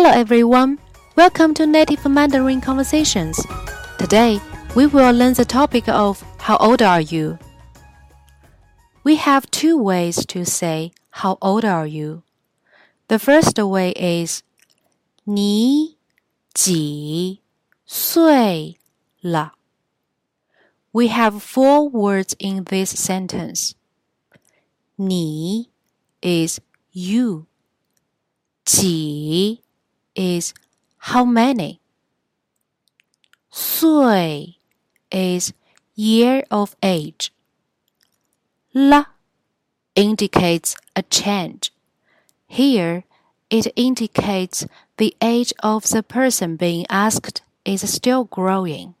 Hello everyone, welcome to Native Mandarin Conversations. Today, we will learn the topic of How old are you? We have two ways to say How old are you? The first way is 你几岁了? We have four words in this sentence. 你 is you. 几 is how many. 岁 is year of age. La indicates a change. Here, it indicates the age of the person being asked is still growing.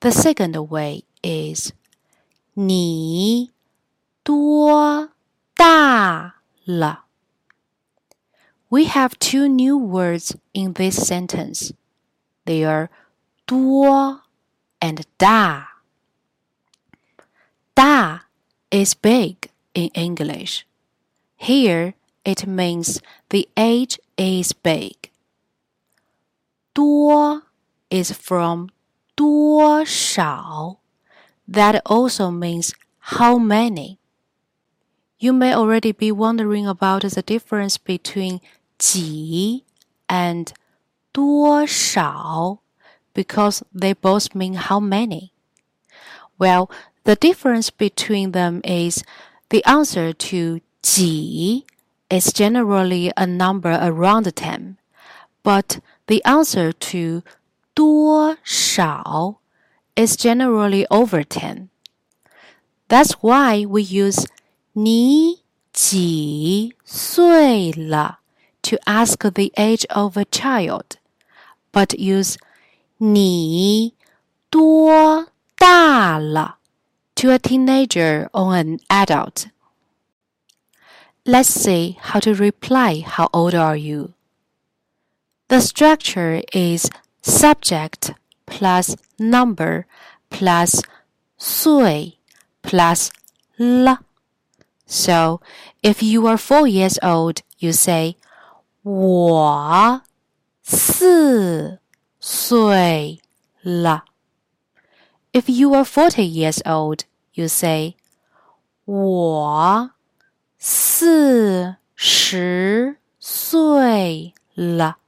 The second way is 你多大了 ？we have two new words in this sentence. They are 多 and 大. Da is big in English. Here it means the age is big. 多 is from 多少. That also means how many. You may already be wondering about the difference between 几 and 多少 because they both mean how many. Well, the difference between them is the answer to 几 is generally a number around 10, but the answer to 多少 is generally over 10. That's why we use 你几岁了 to ask the age of a child, but use 你多大了 to a teenager or an adult. Let's see how to reply how old are you? The structure is subject plus number plus 岁 plus 了. So if you are 4 years old, you say 我四岁了。If you are forty years old, you say 我四十岁了。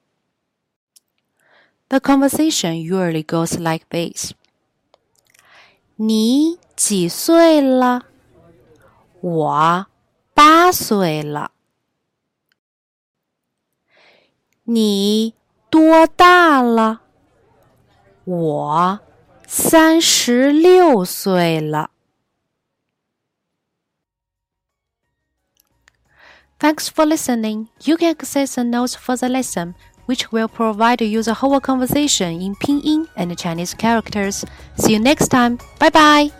The conversation usually goes like this. 你几岁了？我八岁了。 你多大了？我三十六岁了。Thanks for listening. You can access the notes for the lesson, which will provide you the whole conversation in Pinyin and Chinese characters. See you next time. Bye bye.